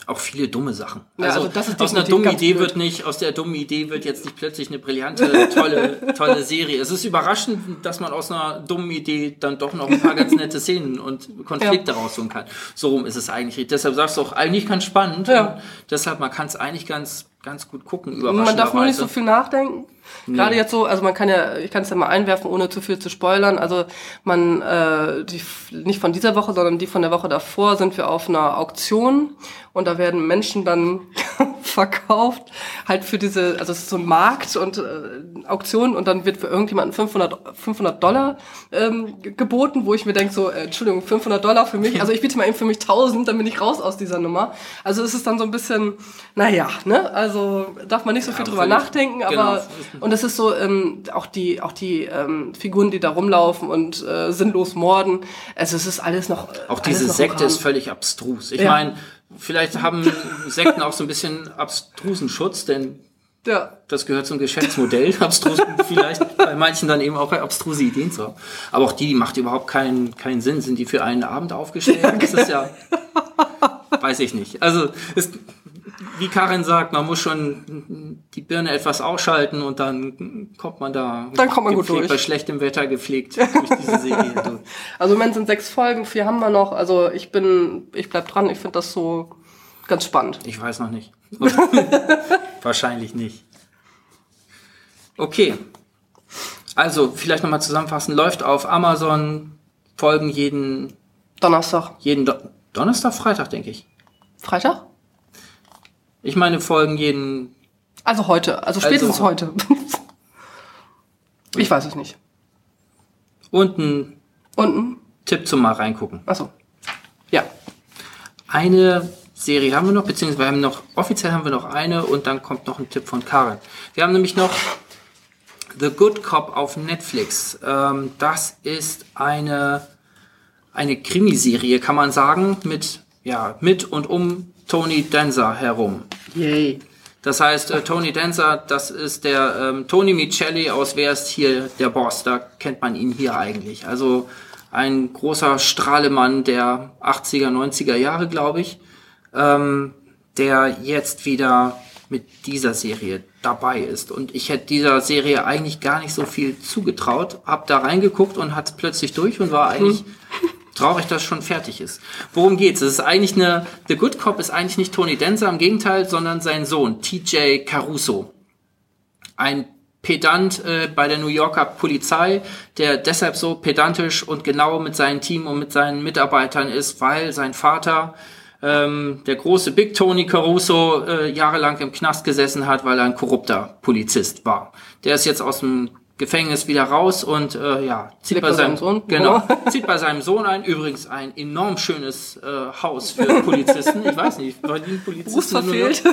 auch viele dumme Sachen. Ja, also das ist aus einer dummen Idee blöd. wird nicht, aus der dummen Idee wird jetzt nicht plötzlich eine brillante, tolle, tolle Serie. Es ist überraschend, dass man aus einer dummen Idee dann doch noch ein paar ganz nette Szenen und Konflikte rausholen kann. So rum ist es eigentlich. Deshalb sagst du auch eigentlich ganz spannend. Ja. Deshalb, man kann es eigentlich ganz, ganz gut gucken, Man darf nur nicht so viel nachdenken. Gerade jetzt so, also man kann ja, ich kann es ja mal einwerfen, ohne zu viel zu spoilern. Also man, äh, die, nicht von dieser Woche, sondern die von der Woche davor sind wir auf einer Auktion und da werden Menschen dann verkauft, halt für diese, also es ist so ein Markt und äh, Auktion und dann wird für irgendjemanden 500, 500 Dollar ähm, ge- geboten, wo ich mir denke so, äh, Entschuldigung, 500 Dollar für mich, also ich biete mal eben für mich 1000, dann bin ich raus aus dieser Nummer. Also es ist dann so ein bisschen, naja, ne, also darf man nicht so viel drüber nachdenken, aber Genau. Und es ist so ähm, auch die auch die ähm, Figuren, die da rumlaufen und äh, sinnlos morden. Also es ist alles noch äh, Auch diese noch Sekte ist völlig abstrus. Ich Ja. meine, vielleicht haben Sekten auch so ein bisschen abstrusen Schutz, denn ja das gehört zum Geschäftsmodell, abstrus vielleicht bei manchen dann eben auch abstruse Ideen zu haben. Aber auch die, die macht überhaupt keinen, keinen Sinn. Sind die für einen Abend aufgestellt? Das ist ja, weiß ich nicht. Also, es, wie Karin sagt, man muss schon die Birne etwas ausschalten und dann kommt man da Dann kommt man gut durch. bei schlechtem Wetter gepflegt durch diese Serie. durch. Also im Moment sind sechs Folgen, vier haben wir noch. Also ich bin, ich bleib dran. Ich finde das so ganz spannend. Ich weiß noch nicht. Wahrscheinlich nicht. Okay. Also, vielleicht nochmal zusammenfassen. Läuft auf Amazon, Folgen jeden, Donnerstag. jeden Do Donnerstag, Freitag, denke ich. Freitag? Ich meine, Folgen jeden, Also heute, also spätestens Also- heute. ich weiß es nicht. und ein Unten? Tipp zum mal reingucken. Achso. Ja. Eine Serie haben wir noch, beziehungsweise wir haben noch, offiziell haben wir noch eine und dann kommt noch ein Tipp von Karen. Wir haben nämlich noch The Good Cop auf Netflix. Ähm, das ist eine, eine Krimiserie, kann man sagen, mit, ja, mit und um Tony Danza herum. Yay. Das heißt, äh, Tony Danza, das ist der ähm, Tony Micheli aus Wer ist hier der Boss? Da kennt man ihn hier eigentlich. Also ein großer Strahlemann der 80er, 90er Jahre, glaube ich, ähm, der jetzt wieder mit dieser Serie dabei ist. Und ich hätte dieser Serie eigentlich gar nicht so viel zugetraut, hab da reingeguckt und hat plötzlich durch und war eigentlich traurig, dass es schon fertig ist. Worum geht's? Es ist eigentlich eine, The Good Cop ist eigentlich nicht Tony Danza, im Gegenteil, sondern sein Sohn, TJ Caruso. Ein Pedant äh, bei der New Yorker Polizei, der deshalb so pedantisch und genau mit seinem Team und mit seinen Mitarbeitern ist, weil sein Vater, ähm, der große Big Tony Caruso, äh, jahrelang im Knast gesessen hat, weil er ein korrupter Polizist war. Der ist jetzt aus dem Gefängnis wieder raus und äh, ja, zieht bei seinem Sohn? Genau, zieht bei seinem Sohn ein. Übrigens ein enorm schönes äh, Haus für Polizisten. Ich weiß nicht, verdienen Polizisten? Berufsverfehlt.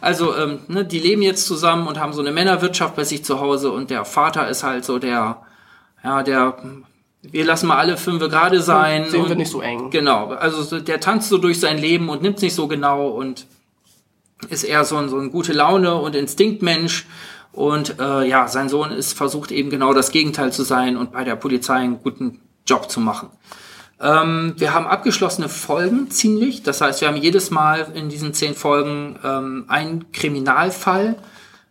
Also, ähm, ne, die leben jetzt zusammen und haben so eine Männerwirtschaft bei sich zu Hause und der Vater ist halt so der, ja, der, wir lassen mal alle fünf gerade sein. Sehen und, wir nicht so eng. Genau, also so, der tanzt so durch sein Leben und nimmt nicht so genau und ist eher so ein, so ein gute Laune und Instinktmensch. Und äh, ja, sein Sohn ist versucht eben genau das Gegenteil zu sein und bei der Polizei einen guten Job zu machen. Ähm, wir haben abgeschlossene Folgen ziemlich. Das heißt, wir haben jedes Mal in diesen zehn Folgen ähm, einen Kriminalfall,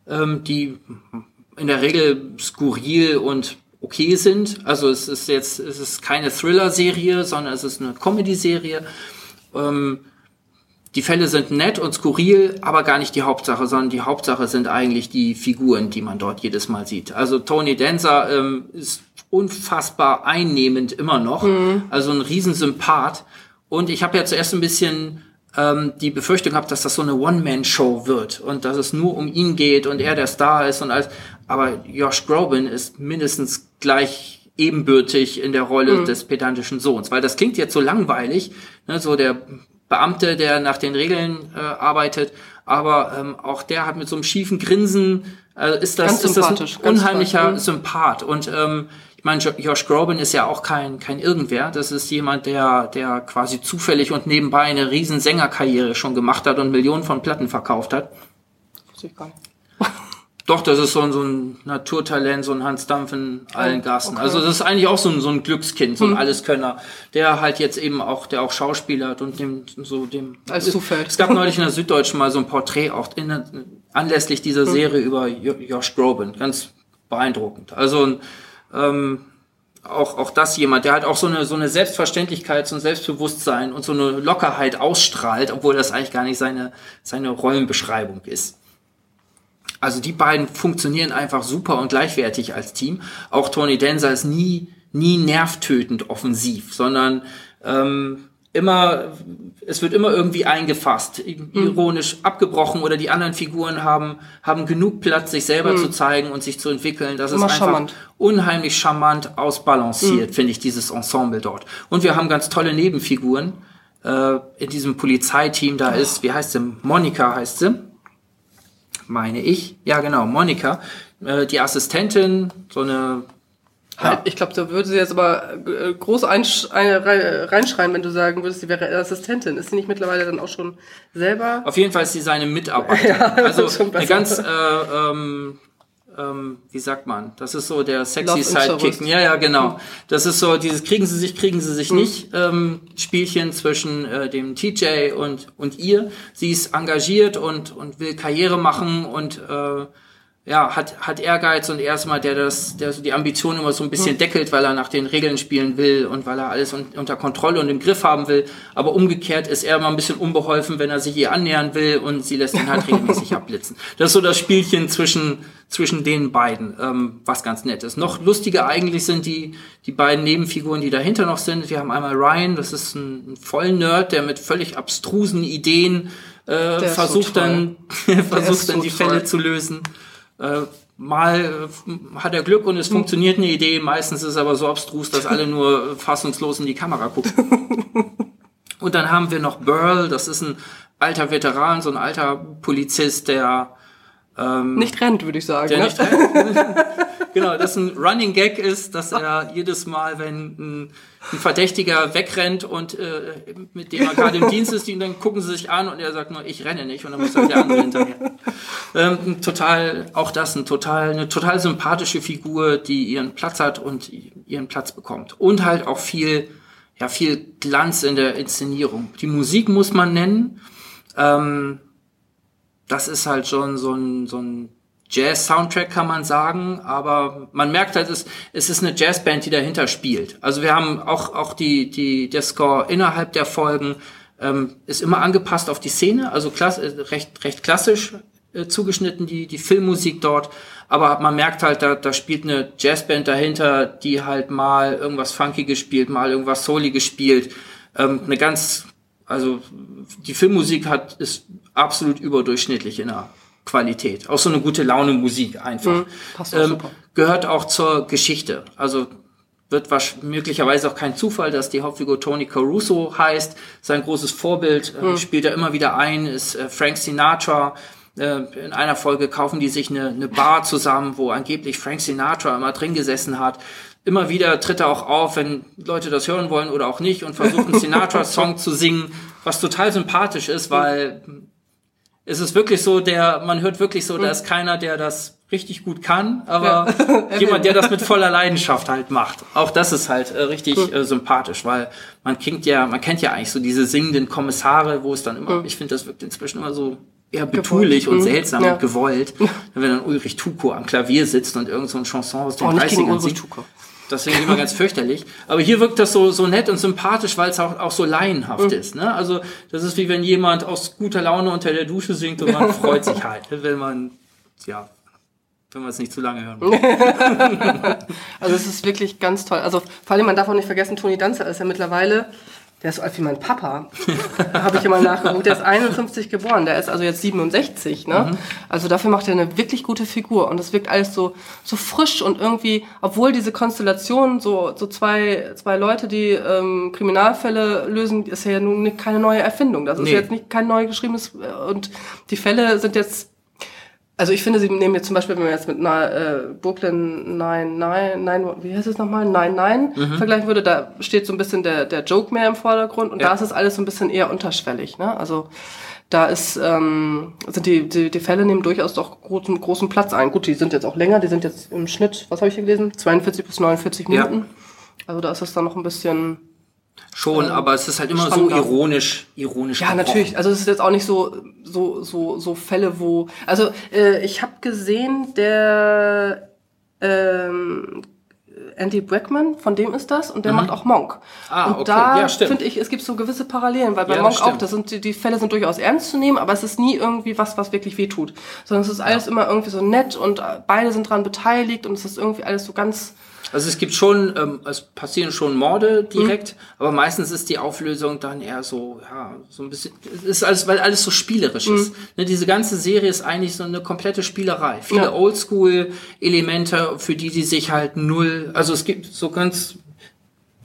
ähm, die in der Regel skurril und okay sind. Also es ist jetzt, es ist keine Thriller-Serie, sondern es ist eine Comedy-Serie. Ähm, die Fälle sind nett und skurril, aber gar nicht die Hauptsache, sondern die Hauptsache sind eigentlich die Figuren, die man dort jedes Mal sieht. Also Tony Danza ähm, ist unfassbar einnehmend immer noch, also ein Riesensympath. Und ich habe ja zuerst ein bisschen ähm, die Befürchtung gehabt, dass das so eine One-Man-Show wird und dass es nur um ihn geht und er der Star ist und alles. Aber Josh Groban ist mindestens gleich ebenbürtig in der Rolle des pedantischen Sohns, weil das klingt jetzt so langweilig, ne, so der Beamte, der nach den Regeln äh, arbeitet, aber ähm, auch der hat mit so einem schiefen Grinsen äh, ist das, ist das ein unheimlicher. Sympath und ähm, ich meine, Jo- Josh Groban ist ja auch kein kein irgendwer. Das ist jemand, der der quasi zufällig und nebenbei eine riesen Sängerkarriere schon gemacht hat und Millionen von Platten verkauft hat. Weiß ich gar nicht. Doch, das ist so ein, so ein Naturtalent, so ein Hans Dampf in allen Oh, Gassen. okay. Also das ist eigentlich auch so ein, so ein Glückskind, so ein Alleskönner, der halt jetzt eben auch, der auch Schauspieler hat und dem so dem. Als Zufall. Es gab neulich in der Süddeutschen mal so ein Porträt auch in, anlässlich dieser Serie über Jo- Josh Groban, ganz beeindruckend. Also ähm, auch, auch das jemand, der halt auch so eine, so eine Selbstverständlichkeit, so ein Selbstbewusstsein und so eine Lockerheit ausstrahlt, obwohl das eigentlich gar nicht seine, seine Rollenbeschreibung ist. Also die beiden funktionieren einfach super und gleichwertig als Team. Auch Tony Danza ist nie, nie nervtötend offensiv, sondern ähm, immer, es wird immer irgendwie eingefasst, ironisch abgebrochen oder die anderen Figuren haben, haben genug Platz, sich selber zu zeigen und sich zu entwickeln. Das Immer ist einfach charmant. unheimlich charmant ausbalanciert, finde ich, dieses Ensemble dort. Und wir haben ganz tolle Nebenfiguren. Äh, in diesem Polizeiteam, da ist, wie heißt sie? Monika heißt sie meine ich. Ja, genau, Monika, äh, die Assistentin, so eine. Halt, ich glaube, da würde sie jetzt aber äh, groß einsch ein, rein- reinschreiben, wenn du sagen würdest, sie wäre Assistentin. Ist sie nicht mittlerweile dann auch schon selber? Auf jeden Fall ist sie seine Mitarbeiterin. also ist schon eine ganz, äh, ähm, ähm, wie sagt man? Das ist so der sexy Sidekick. Ja, ja, genau. Das ist so dieses kriegen sie sich, kriegen sie Mhm. sich nicht ähm, Spielchen zwischen äh, dem TJ und und ihr. Sie ist engagiert und und will Karriere machen und äh, ja, hat, hat Ehrgeiz und erstmal der das, der so die Ambition immer so ein bisschen deckelt, weil er nach den Regeln spielen will und weil er alles un unter Kontrolle und im Griff haben will. Aber umgekehrt ist er immer ein bisschen unbeholfen, wenn er sich ihr annähern will und sie lässt ihn halt regelmäßig abblitzen. Das ist so das Spielchen zwischen, zwischen den beiden, ähm, was ganz nett ist. Noch lustiger eigentlich sind die, die beiden Nebenfiguren, die dahinter noch sind. Wir haben einmal Ryan, das ist ein, ein Vollnerd, der mit völlig abstrusen Ideen äh, versucht so dann, versucht dann so die Fälle zu lösen. Äh, mal äh, hat er Glück und es hm. funktioniert eine Idee, meistens ist es aber so abstrus, dass alle nur fassungslos in die Kamera gucken. und dann haben wir noch Burl, das ist ein alter Veteran, so ein alter Polizist, der ähm, nicht rennt, würde ich sagen. Der ne? nicht rennt. genau, dass ein Running Gag ist, dass er jedes Mal, wenn ein, ein Verdächtiger wegrennt und äh, mit dem er gerade im Dienst ist, dann gucken sie sich an und er sagt nur, ich renne nicht und dann muss halt der andere hinterher. Ähm, total, auch das ein total, eine total sympathische Figur, die ihren Platz hat und ihren Platz bekommt. Und halt auch viel, ja, viel Glanz in der Inszenierung. Die Musik muss man nennen. Ähm, das ist halt schon so ein, so ein Jazz-Soundtrack, kann man sagen, aber man merkt halt, es, es ist eine Jazzband, die dahinter spielt. Also wir haben auch, auch die, die, der Score innerhalb der Folgen ähm, ist immer angepasst auf die Szene, also klass, äh, recht, recht klassisch äh, zugeschnitten, die, die Filmmusik dort. Aber man merkt halt, da, da spielt eine Jazzband dahinter, die halt mal irgendwas Funky gespielt, mal irgendwas Soli gespielt. Ähm, eine ganz, also die Filmmusik hat, ist absolut überdurchschnittlich in der Qualität. Auch so eine gute Laune Musik einfach. Mhm, passt auch ähm, super. Gehört auch zur Geschichte. Also wird möglicherweise auch kein Zufall, dass die Hauptfigur Tony Caruso heißt. Sein großes Vorbild äh, mhm. spielt er immer wieder ein, ist äh, Frank Sinatra. Äh, in einer Folge kaufen die sich eine, eine Bar zusammen, wo angeblich Frank Sinatra immer drin gesessen hat. Immer wieder tritt er auch auf, wenn Leute das hören wollen oder auch nicht und versucht einen Sinatra-Song zu singen, was total sympathisch ist, weil es ist wirklich so, der, man hört wirklich so, da ist keiner, der das richtig gut kann, aber ja. jemand, der das mit voller Leidenschaft halt macht. Auch das ist halt äh, richtig äh, sympathisch, weil man kennt ja, man kennt ja eigentlich so diese singenden Kommissare, wo es dann immer, mhm. ich finde, das wirkt inzwischen immer so eher betulich und mhm. seltsam ja. und gewollt, wenn dann Ulrich Tuko am Klavier sitzt und irgend so ein Chanson aus den oh, 30ern singt. Tuko. Deswegen immer ganz fürchterlich. Aber hier wirkt das so, so nett und sympathisch, weil es auch, auch so laienhaft mhm. ist. Ne? Also das ist wie wenn jemand aus guter Laune unter der Dusche singt und man freut sich halt, wenn man, ja, wenn man es nicht zu lange hören will. also es ist wirklich ganz toll. Also vor allem, man darf auch nicht vergessen, Toni Danzer ist ja mittlerweile der ist so alt wie mein Papa. Habe ich immer nachgeguckt. Der ist 51 geboren. Der ist also jetzt 67. Ne? Mhm. Also dafür macht er eine wirklich gute Figur. Und es wirkt alles so, so frisch und irgendwie, obwohl diese Konstellation, so, so zwei, zwei Leute, die ähm, Kriminalfälle lösen, ist ja nun keine neue Erfindung. Das ist nee. jetzt nicht kein neu geschriebenes. Und die Fälle sind jetzt also ich finde, sie nehmen jetzt zum Beispiel, wenn man jetzt mit einer, äh, Brooklyn 99, wie heißt es nochmal, 99 mhm. vergleichen würde, da steht so ein bisschen der, der Joke mehr im Vordergrund und ja. da ist es alles so ein bisschen eher unterschwellig. Ne? Also da ist, ähm, sind die, die, die Fälle nehmen durchaus doch großen, großen Platz ein. Gut, die sind jetzt auch länger, die sind jetzt im Schnitt, was habe ich hier gelesen, 42 bis 49 Minuten. Ja. Also da ist es dann noch ein bisschen Schon, ähm, aber es ist halt immer so ironisch, ironisch. Ja, gebrochen. natürlich. Also es ist jetzt auch nicht so so so so Fälle, wo also äh, ich habe gesehen, der ähm, Andy Brackman, von dem ist das, und der mhm. macht auch Monk. Ah, und okay. da ja, finde ich, es gibt so gewisse Parallelen, weil bei ja, Monk auch, das sind die, die Fälle sind durchaus ernst zu nehmen, aber es ist nie irgendwie was, was wirklich wehtut. Sondern es ist alles ja. immer irgendwie so nett und beide sind dran beteiligt und es ist irgendwie alles so ganz also es gibt schon, ähm, es passieren schon Morde direkt, mhm. aber meistens ist die Auflösung dann eher so, ja, so ein bisschen, es ist alles, weil alles so spielerisch mhm. ist. Ne, diese ganze Serie ist eigentlich so eine komplette Spielerei. Viele ja. Oldschool-Elemente, für die die sich halt null, also es gibt so ganz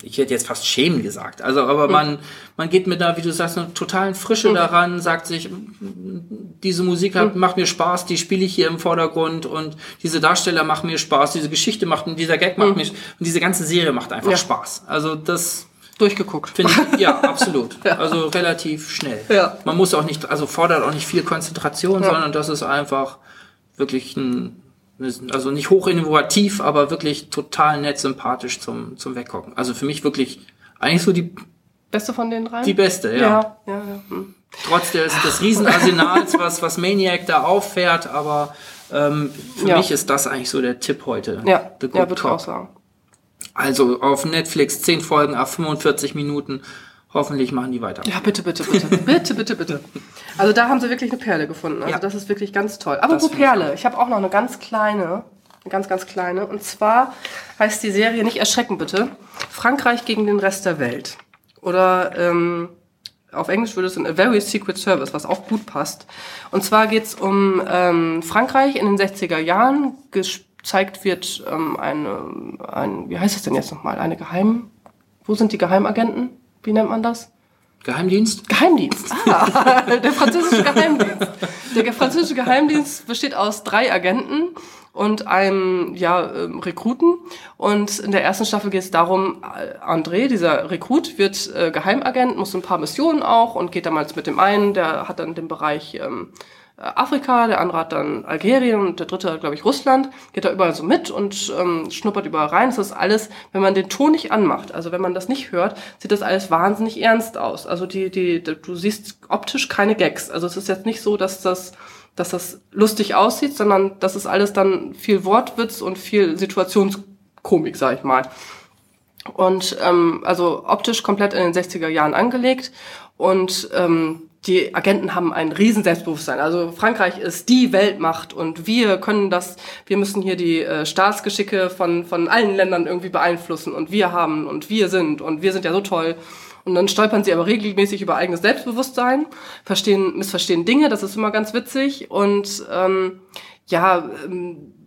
ich hätte jetzt fast schämen gesagt. Also, aber man, man geht mit einer, wie du sagst, einer totalen Frische daran, sagt sich, diese Musik hat, macht mir Spaß, die spiele ich hier im Vordergrund und diese Darsteller machen mir Spaß, diese Geschichte macht, dieser Gag macht mir, und diese ganze Serie macht einfach ja. Spaß. Also, das, Durchgeguckt. Finde ich, ja, absolut. ja. Also relativ schnell. Ja. Man muss auch nicht, also fordert auch nicht viel Konzentration, ja. sondern das ist einfach wirklich ein also nicht hoch innovativ, aber wirklich total nett sympathisch zum, zum Weggucken. Also für mich wirklich eigentlich so die beste von den drei? Die beste, ja. Ja, ja, ja. Hm. Trotz des, des Riesenarsenals, was, was Maniac da auffährt, aber ähm, für Ja. mich ist das eigentlich so der Tipp heute. Ja, ja würde ich auch sagen. Also auf Netflix 10 Folgen ab 45 Minuten. Hoffentlich machen die weiter. Ja, bitte, bitte, bitte. bitte, bitte, bitte. Also da haben sie wirklich eine Perle gefunden. Also Ja. das ist wirklich ganz toll. Aber wo finde ich Perle? Ich habe auch noch eine ganz kleine. Eine ganz, ganz kleine. Und zwar heißt die Serie, nicht erschrecken bitte, Frankreich gegen den Rest der Welt. Oder ähm, auf Englisch würde es in A Very Secret Service, was auch gut passt. Und zwar geht's um ähm, Frankreich in den 60er Jahren. Gezeigt wird ähm, eine, ein, wie heißt es denn jetzt nochmal? Eine Geheim... Wo sind die Geheimagenten? Wie nennt man das? Geheimdienst? Geheimdienst. Ah, der französische Geheimdienst. Der französische Geheimdienst besteht aus drei Agenten und einem ja, ähm, Rekruten. Und in der ersten Staffel geht es darum, äh, André, dieser Rekrut, wird äh, Geheimagent, muss ein paar Missionen auch und geht damals mit dem einen, der hat dann den Bereich ähm, äh, Afrika, der andere hat dann Algerien und der dritte hat, glaube ich, Russland, geht da überall so mit und ähm, schnuppert überall rein. Das ist alles, wenn man den Ton nicht anmacht, also wenn man das nicht hört, sieht das alles wahnsinnig ernst aus. Also die, die du siehst optisch keine Gags. Also es ist jetzt nicht so, dass das dass das lustig aussieht, sondern das ist alles dann viel Wortwitz und viel Situationskomik, sag ich mal. Und ähm, also optisch komplett in den 60er Jahren angelegt. Und ähm, die Agenten haben ein riesen Selbstbewusstsein. Also Frankreich ist die Weltmacht und wir können das, wir müssen hier die äh, Staatsgeschicke von, von allen Ländern irgendwie beeinflussen und wir haben und wir sind und wir sind ja so toll. Und dann stolpern sie aber regelmäßig über eigenes Selbstbewusstsein, verstehen, missverstehen Dinge, das ist immer ganz witzig. Und ähm, ja, ähm,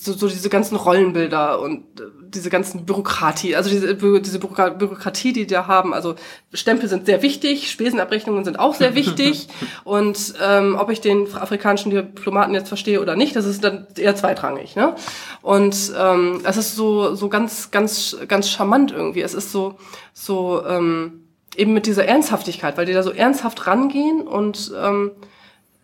so, so diese ganzen Rollenbilder und äh, diese ganzen Bürokratie, also diese, diese Bürokra- Bürokratie, die die da haben, also Stempel sind sehr wichtig, Spesenabrechnungen sind auch sehr wichtig und ähm, ob ich den afrikanischen Diplomaten jetzt verstehe oder nicht, das ist dann eher zweitrangig, ne? Und ähm, es ist so so ganz ganz ganz charmant irgendwie. Es ist so so ähm, eben mit dieser Ernsthaftigkeit, weil die da so ernsthaft rangehen und ähm,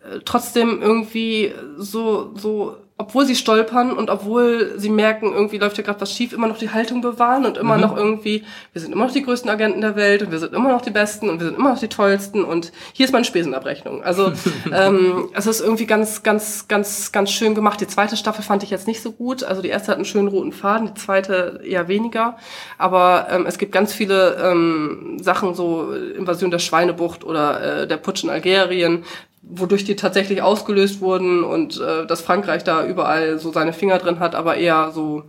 äh, trotzdem irgendwie so, so, obwohl sie stolpern und obwohl sie merken, irgendwie läuft hier gerade was schief, immer noch die Haltung bewahren und immer noch irgendwie, wir sind immer noch die größten Agenten der Welt und wir sind immer noch die Besten und wir sind immer noch die tollsten und hier ist meine Spesenabrechnung. Also ähm, es ist irgendwie ganz, ganz, ganz, ganz schön gemacht. Die zweite Staffel fand ich jetzt nicht so gut. Also die erste hat einen schönen roten Faden, die zweite eher weniger. Aber ähm, es gibt ganz viele ähm, Sachen, so Invasion der Schweinebucht oder äh, der Putsch in Algerien, wodurch die tatsächlich ausgelöst wurden und äh, dass Frankreich da überall so seine Finger drin hat, aber eher so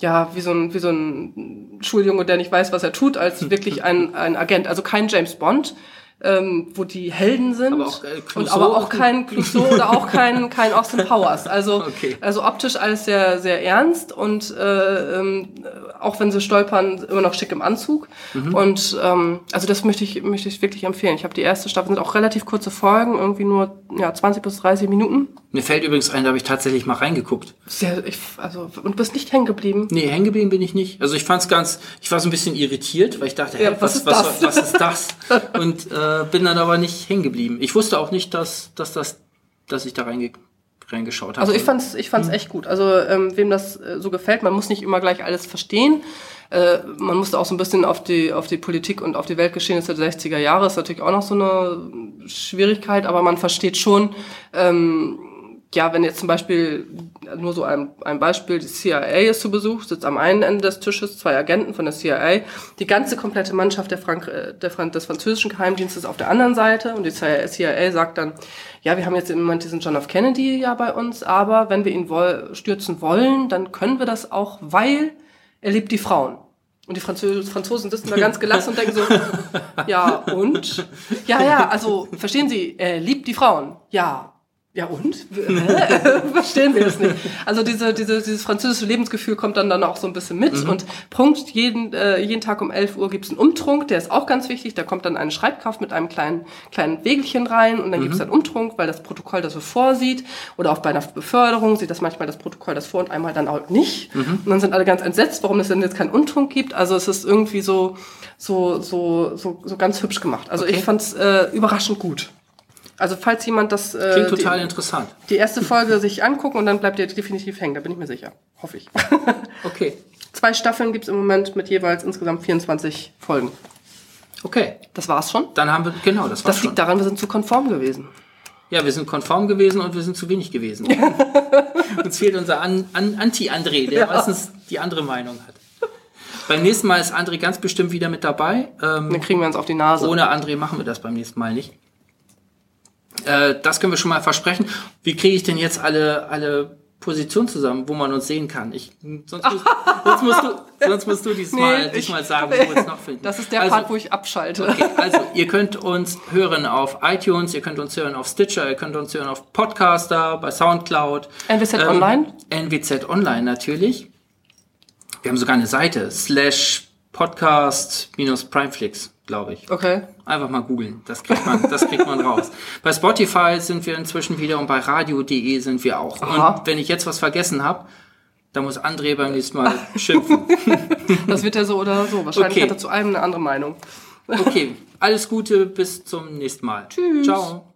ja, wie so ein, wie so ein Schuljunge, der nicht weiß, was er tut, als wirklich ein, ein Agent. Also kein James Bond, ähm, wo die Helden sind. Aber auch, äh, und Clouseau? aber auch kein Clouseau oder auch kein, kein Austin Powers. Also, Okay. also optisch alles sehr, sehr ernst und äh, ähm, auch wenn sie stolpern, immer noch schick im Anzug. Mhm. Und ähm, also das möchte ich, möchte ich wirklich empfehlen. Ich habe die erste Staffel, sind auch relativ kurze Folgen, irgendwie nur ja, 20 bis 30 Minuten. Mir fällt übrigens ein, da habe ich tatsächlich mal reingeguckt. Sehr, ich, also, und bist nicht hängen geblieben. Nee, hängen geblieben bin ich nicht. Also ich fand es ganz, ich war so ein bisschen irritiert, weil ich dachte, Ja, hä, was was, ist was, das? was, ist das? Und äh, bin dann aber nicht hängen geblieben. Ich wusste auch nicht, dass, dass, das, dass ich da reinge reingeschaut habe. Also ich fand's, ich fand's echt gut. Also ähm, wem das äh, so gefällt, man muss nicht immer gleich alles verstehen. Äh, man musste auch so ein bisschen auf die, auf die Politik und auf die Weltgeschehnisse der 60er Jahre, ist natürlich auch noch so eine Schwierigkeit, aber man versteht schon, ähm, ja, wenn jetzt zum Beispiel, nur so ein, ein Beispiel, die CIA ist zu Besuch, sitzt am einen Ende des Tisches, zwei Agenten von der CIA, die ganze komplette Mannschaft der Frank äh, der Fran des französischen Geheimdienstes auf der anderen Seite und die CIA sagt dann, ja, wir haben jetzt im Moment diesen John F. Kennedy ja bei uns, aber wenn wir ihn woll stürzen wollen, dann können wir das auch, weil er liebt die Frauen. Und die Franzö Franzosen sitzen da ganz gelassen und denken so, ja, und? Ja, ja, also, verstehen Sie, er liebt die Frauen. Ja. Ja, und? Verstehen wir es nicht. Also diese, diese, dieses französische Lebensgefühl kommt dann, dann auch so ein bisschen mit. Und Punkt, jeden, äh, jeden Tag um 11 Uhr gibt's einen Umtrunk, der ist auch ganz wichtig. Da kommt dann eine Schreibkraft mit einem kleinen, kleinen Wägelchen rein und dann gibt's einen Umtrunk, weil das Protokoll das so vorsieht. Oder auch bei einer Beförderung sieht das manchmal das Protokoll das vor und einmal dann auch nicht. Und dann sind alle ganz entsetzt, warum es denn jetzt keinen Umtrunk gibt. Also es ist irgendwie so, so, so, so, so ganz hübsch gemacht. Also ich fand's äh, überraschend gut. Also falls jemand das äh, Klingt total die, interessant. die erste Folge sich angucken und dann bleibt ihr definitiv hängen, da bin ich mir sicher. Hoffe ich. Okay. Zwei Staffeln gibt's im Moment mit jeweils insgesamt 24 Folgen. Okay, Das war's schon. dann haben wir, genau, das war's Das schon. liegt daran, wir sind zu konform gewesen. Ja, wir sind konform gewesen und wir sind zu wenig gewesen. Uns fehlt unser An An Anti-André, der Ja. meistens die andere Meinung hat. Beim nächsten Mal ist André ganz bestimmt wieder mit dabei. Ähm, Dann kriegen wir uns auf die Nase. ohne André machen wir das beim nächsten Mal nicht. Äh, das können wir schon mal versprechen. Wie kriege ich denn jetzt alle, alle Positionen zusammen, wo man uns sehen kann? Ich, sonst, musst, sonst, musst, du, sonst musst du diesmal, Nee, diesmal sagen, wo wir uns noch finden. Das ist der also, Part, wo ich abschalte. Okay, also ihr könnt uns hören auf iTunes, ihr könnt uns hören auf Stitcher, ihr könnt uns hören auf Podcaster, bei Soundcloud. NWZ Ähm, Online? NWZ Online natürlich. Wir haben sogar eine Seite, slash podcast minus Primeflix, glaube ich. Okay. Einfach mal googeln, das kriegt man, das kriegt man raus. Bei Spotify sind wir inzwischen wieder und bei radio.de sind wir auch. Aha. Und wenn ich jetzt was vergessen habe, dann muss André beim nächsten Mal schimpfen. Das wird ja so oder so. Wahrscheinlich Okay. hat er zu allem eine andere Meinung. Okay, alles Gute, bis zum nächsten Mal. Tschüss. Ciao.